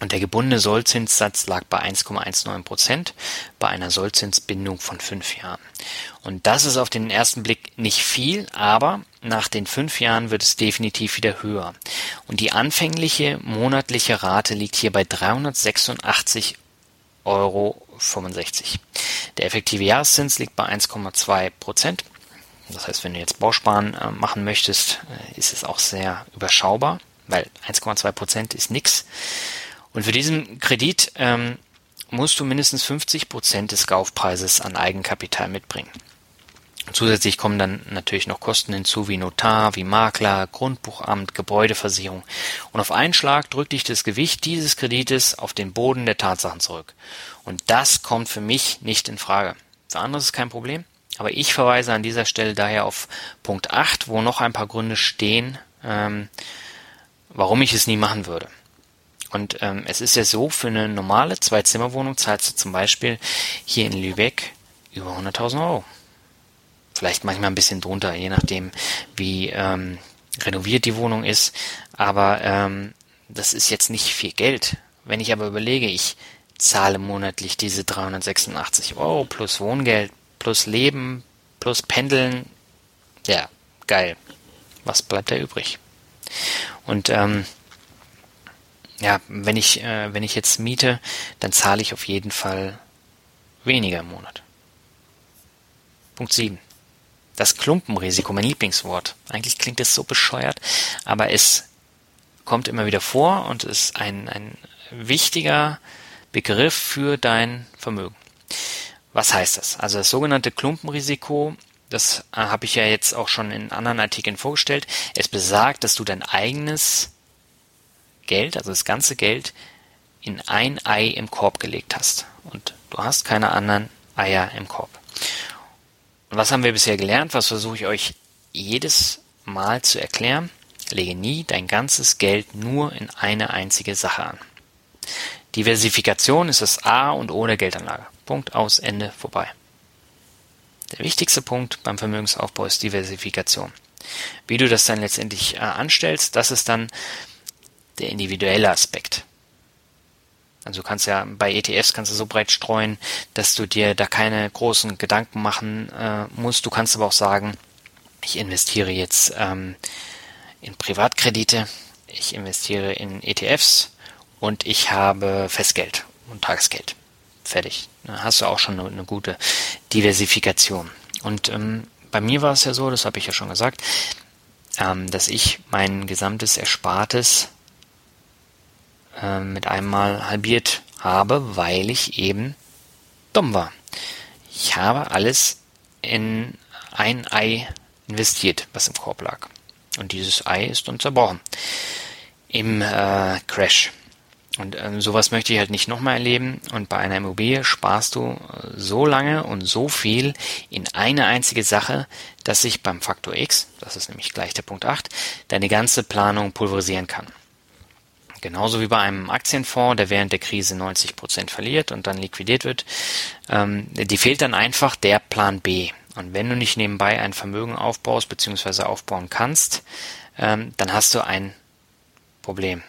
und der gebundene Sollzinssatz lag bei 1,19 Prozent bei einer Sollzinsbindung von fünf Jahren. Und das ist auf den ersten Blick nicht viel, aber nach den fünf Jahren wird es definitiv wieder höher. Und die anfängliche monatliche Rate liegt hier bei 386,65 Euro. Der effektive Jahreszins liegt bei 1,2 Prozent. Das heißt, wenn du jetzt Bausparen äh, machen möchtest, äh, ist es auch sehr überschaubar, weil 1,2 Prozent ist nix. Und für diesen Kredit ähm, musst du mindestens 50 Prozent des Kaufpreises an Eigenkapital mitbringen. Zusätzlich kommen dann natürlich noch Kosten hinzu wie Notar, wie Makler, Grundbuchamt, Gebäudeversicherung. Und auf einen Schlag drückt dich das Gewicht dieses Kredites auf den Boden der Tatsachen zurück. Und das kommt für mich nicht in Frage. Für andere ist es kein Problem. Aber ich verweise an dieser Stelle daher auf Punkt 8, wo noch ein paar Gründe stehen, ähm, warum ich es nie machen würde. Und ähm, es ist ja so, für eine normale Zwei-Zimmer-Wohnung zahlst du zum Beispiel hier in Lübeck über 100.000 Euro. Vielleicht manchmal ein bisschen drunter, je nachdem, wie ähm, renoviert die Wohnung ist. Aber ähm, das ist jetzt nicht viel Geld. Wenn ich aber überlege, ich zahle monatlich diese 386 Euro plus Wohngeld, plus Leben, plus Pendeln, ja, geil. Was bleibt da übrig? Und ähm, ja, wenn ich, äh, wenn ich jetzt miete, dann zahle ich auf jeden Fall weniger im Monat. Punkt 7. Das Klumpenrisiko, mein Lieblingswort. Eigentlich klingt es so bescheuert, aber es kommt immer wieder vor und ist ein, ein wichtiger Begriff für dein Vermögen. Was heißt das? Also das sogenannte Klumpenrisiko, das äh, habe ich ja jetzt auch schon in anderen Artikeln vorgestellt. Es besagt, dass du dein eigenes Geld, also das ganze Geld, in ein Ei im Korb gelegt hast. Und du hast keine anderen Eier im Korb. Und was haben wir bisher gelernt? Was versuche ich euch jedes Mal zu erklären? Lege nie dein ganzes Geld nur in eine einzige Sache an. Diversifikation ist das A und O der Geldanlage. Punkt aus, Ende, vorbei. Der wichtigste Punkt beim Vermögensaufbau ist Diversifikation. Wie du das dann letztendlich äh, anstellst, das ist dann der individuelle Aspekt. Also du kannst ja bei ETFs kannst du so breit streuen, dass du dir da keine großen Gedanken machen äh, musst. Du kannst aber auch sagen, ich investiere jetzt ähm, in Privatkredite, ich investiere in ETFs und ich habe Festgeld und Tagesgeld. Fertig. Da hast du auch schon eine, eine gute Diversifikation. Und ähm, bei mir war es ja so, das habe ich ja schon gesagt, ähm, dass ich mein gesamtes Erspartes äh, mit einmal halbiert habe, weil ich eben dumm war. Ich habe alles in ein Ei investiert, was im Korb lag. Und dieses Ei ist dann zerbrochen. Im äh, Crash. Und ähm, sowas möchte ich halt nicht nochmal erleben. Und bei einer Immobilie sparst du äh, so lange und so viel in eine einzige Sache, dass sich beim Faktor X, das ist nämlich gleich der Punkt 8, deine ganze Planung pulverisieren kann. Genauso wie bei einem Aktienfonds, der während der Krise 90 Prozent verliert und dann liquidiert wird. Ähm, die fehlt dann einfach der Plan B. Und wenn du nicht nebenbei ein Vermögen aufbaust bzw. aufbauen kannst, ähm, dann hast du ein Problem.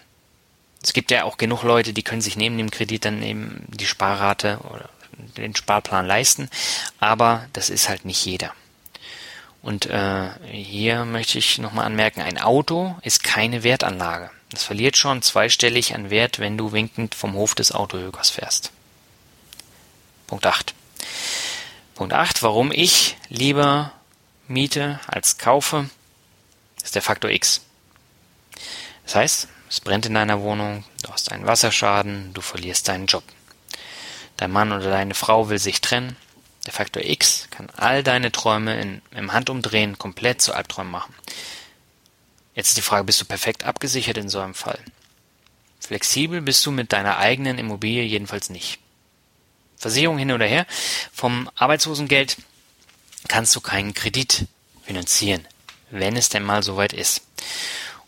Es gibt ja auch genug Leute, die können sich neben dem Kredit dann eben die Sparrate oder den Sparplan leisten, aber das ist halt nicht jeder. Und äh, hier möchte ich nochmal anmerken, ein Auto ist keine Wertanlage. Es verliert schon zweistellig an Wert, wenn du winkend vom Hof des Autohökers fährst. Punkt 8. Punkt 8, warum ich lieber miete als kaufe, ist der Faktor X. Das heißt, es brennt in deiner Wohnung, du hast einen Wasserschaden, du verlierst deinen Job. Dein Mann oder deine Frau will sich trennen. Der Faktor X kann all deine Träume in, im Handumdrehen komplett zu Albträumen machen. Jetzt ist die Frage, bist du perfekt abgesichert in so einem Fall? Flexibel bist du mit deiner eigenen Immobilie jedenfalls nicht. Versicherung hin oder her, vom Arbeitslosengeld kannst du keinen Kredit finanzieren, wenn es denn mal soweit ist.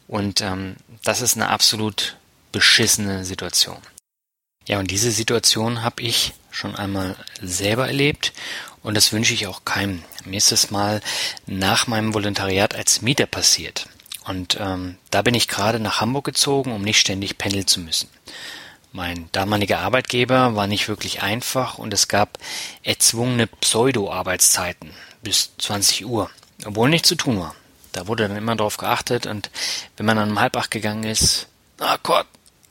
Und ähm, das ist eine absolut beschissene Situation. Ja, und diese Situation habe ich schon einmal selber erlebt und das wünsche ich auch keinem. Mir ist es mal nach meinem Volontariat als Mieter passiert. Und ähm, da bin ich gerade nach Hamburg gezogen, um nicht ständig pendeln zu müssen. Mein damaliger Arbeitgeber war nicht wirklich einfach und es gab erzwungene Pseudo-Arbeitszeiten bis 20 Uhr, obwohl nichts zu tun war. Da wurde dann immer darauf geachtet und wenn man dann um halb acht gegangen ist, ah Gott,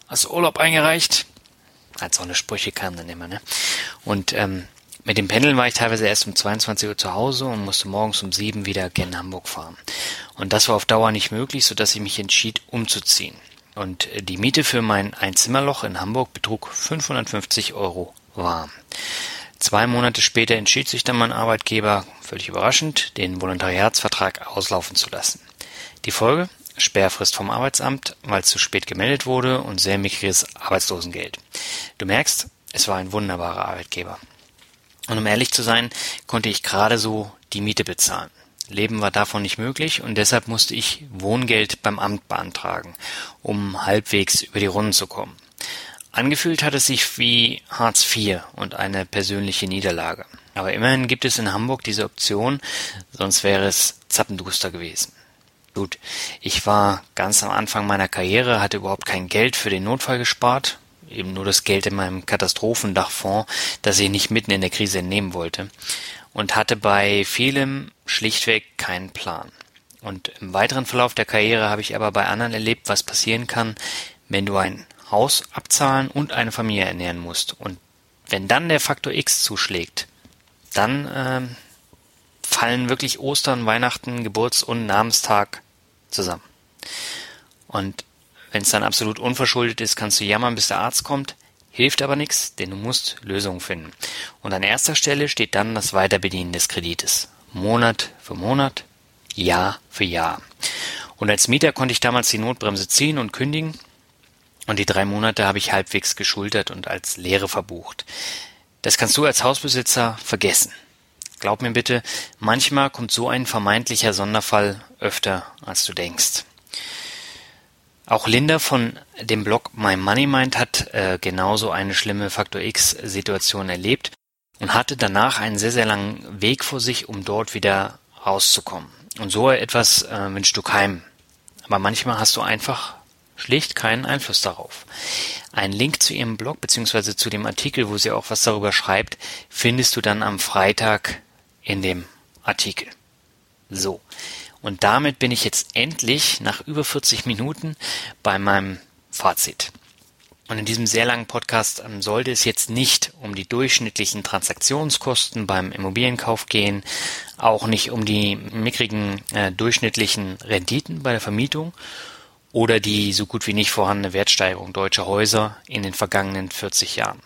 hast du Urlaub eingereicht? Als so eine Sprüche kamen dann immer, ne? Und ähm, mit dem Pendeln war ich teilweise erst um 22 Uhr zu Hause und musste morgens um sieben wieder gen Hamburg fahren. Und das war auf Dauer nicht möglich, sodass ich mich entschied, umzuziehen. Und äh, die Miete für mein Einzimmerloch in Hamburg betrug 550 Euro warm. Zwei Monate später entschied sich dann mein Arbeitgeber, völlig überraschend, den Volontariatsvertrag auslaufen zu lassen. Die Folge? Sperrfrist vom Arbeitsamt, weil es zu spät gemeldet wurde und sehr mickriges Arbeitslosengeld. Du merkst, es war ein wunderbarer Arbeitgeber. Und um ehrlich zu sein, konnte ich gerade so die Miete bezahlen. Leben war davon nicht möglich und deshalb musste ich Wohngeld beim Amt beantragen, um halbwegs über die Runden zu kommen. Angefühlt hat es sich wie Hartz IV und eine persönliche Niederlage. Aber immerhin gibt es in Hamburg diese Option, sonst wäre es zappenduster gewesen. Gut, ich war ganz am Anfang meiner Karriere, hatte überhaupt kein Geld für den Notfall gespart, eben nur das Geld in meinem Katastrophendachfonds, das ich nicht mitten in der Krise entnehmen wollte, und hatte bei vielem schlichtweg keinen Plan. Und im weiteren Verlauf der Karriere habe ich aber bei anderen erlebt, was passieren kann, wenn du ein Haus abzahlen und eine Familie ernähren musst. Und wenn dann der Faktor X zuschlägt, dann äh, fallen wirklich Ostern, Weihnachten, Geburts- und Namenstag zusammen. Und wenn es dann absolut unverschuldet ist, kannst du jammern, bis der Arzt kommt. Hilft aber nichts, denn du musst Lösungen finden. Und an erster Stelle steht dann das Weiterbedienen des Kredites. Monat für Monat, Jahr für Jahr. Und als Mieter konnte ich damals die Notbremse ziehen und kündigen. Und die drei Monate habe ich halbwegs geschultert und als Lehre verbucht. Das kannst du als Hausbesitzer vergessen. Glaub mir bitte, manchmal kommt so ein vermeintlicher Sonderfall öfter, als du denkst. Auch Linda von dem Blog My Money Mind hat äh, genauso eine schlimme Faktor X-Situation erlebt und hatte danach einen sehr, sehr langen Weg vor sich, um dort wieder rauszukommen. Und so etwas äh, wünschst du keinem. Aber manchmal hast du einfach schlicht keinen Einfluss darauf. Ein Link zu ihrem Blog bzw. zu dem Artikel, wo sie auch was darüber schreibt, findest du dann am Freitag in dem Artikel. So. Und damit bin ich jetzt endlich nach über 40 Minuten bei meinem Fazit. Und in diesem sehr langen Podcast ähm, sollte es jetzt nicht um die durchschnittlichen Transaktionskosten beim Immobilienkauf gehen, auch nicht um die mickrigen äh, durchschnittlichen Renditen bei der Vermietung oder die so gut wie nicht vorhandene Wertsteigerung deutscher Häuser in den vergangenen 40 Jahren.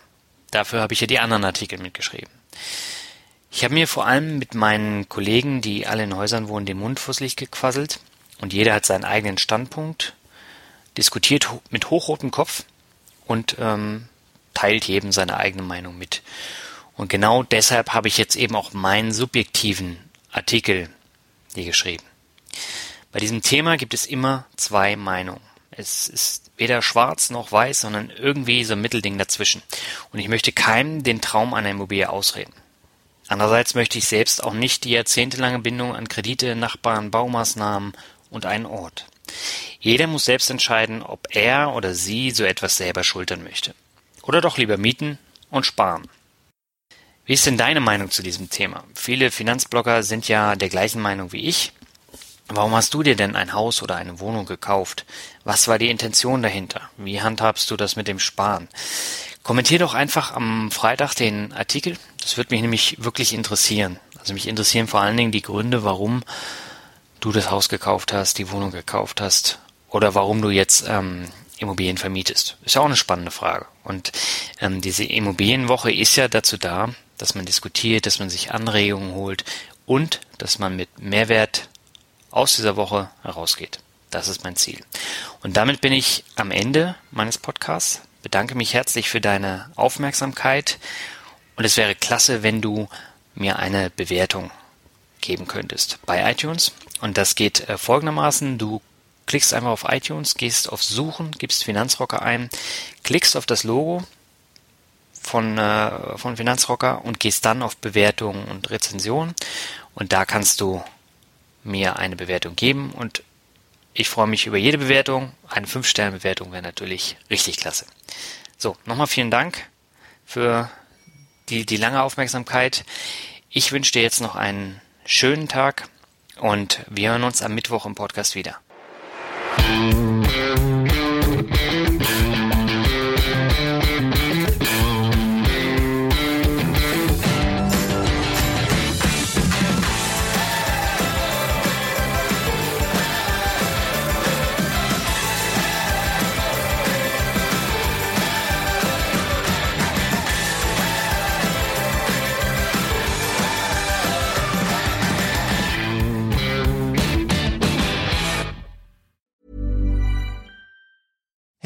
Dafür habe ich ja die anderen Artikel mitgeschrieben. Ich habe mir vor allem mit meinen Kollegen, die alle in Häusern wohnen, den Mund Licht gequasselt und jeder hat seinen eigenen Standpunkt, diskutiert mit hochrotem Kopf und ähm, teilt jedem seine eigene Meinung mit. Und genau deshalb habe ich jetzt eben auch meinen subjektiven Artikel hier geschrieben. Bei diesem Thema gibt es immer zwei Meinungen. Es ist weder schwarz noch weiß, sondern irgendwie so ein Mittelding dazwischen. Und ich möchte keinem den Traum einer Immobilie ausreden. Andererseits möchte ich selbst auch nicht die jahrzehntelange Bindung an Kredite, Nachbarn, Baumaßnahmen und einen Ort. Jeder muss selbst entscheiden, ob er oder sie so etwas selber schultern möchte. Oder doch lieber mieten und sparen. Wie ist denn deine Meinung zu diesem Thema? Viele Finanzblogger sind ja der gleichen Meinung wie ich. Warum hast du dir denn ein Haus oder eine Wohnung gekauft? Was war die Intention dahinter? Wie handhabst du das mit dem Sparen? Kommentier doch einfach am Freitag den Artikel. Das würde mich nämlich wirklich interessieren. Also mich interessieren vor allen Dingen die Gründe, warum du das Haus gekauft hast, die Wohnung gekauft hast oder warum du jetzt ähm, Immobilien vermietest. Ist ja auch eine spannende Frage. Und ähm, diese Immobilienwoche ist ja dazu da, dass man diskutiert, dass man sich Anregungen holt und dass man mit Mehrwert aus dieser Woche herausgeht. Das ist mein Ziel. Und damit bin ich am Ende meines Podcasts bedanke mich herzlich für deine Aufmerksamkeit und es wäre klasse, wenn du mir eine Bewertung geben könntest bei iTunes. Und das geht äh, folgendermaßen. Du klickst einfach auf iTunes, gehst auf Suchen, gibst Finanzrocker ein, klickst auf das Logo von, äh, von Finanzrocker und gehst dann auf Bewertungen und Rezensionen. Und da kannst du mir eine Bewertung geben und ich freue mich über jede Bewertung. Eine 5-Sterne-Bewertung wäre natürlich richtig klasse. So, nochmal vielen Dank für die, die lange Aufmerksamkeit. Ich wünsche dir jetzt noch einen schönen Tag und wir hören uns am Mittwoch im Podcast wieder.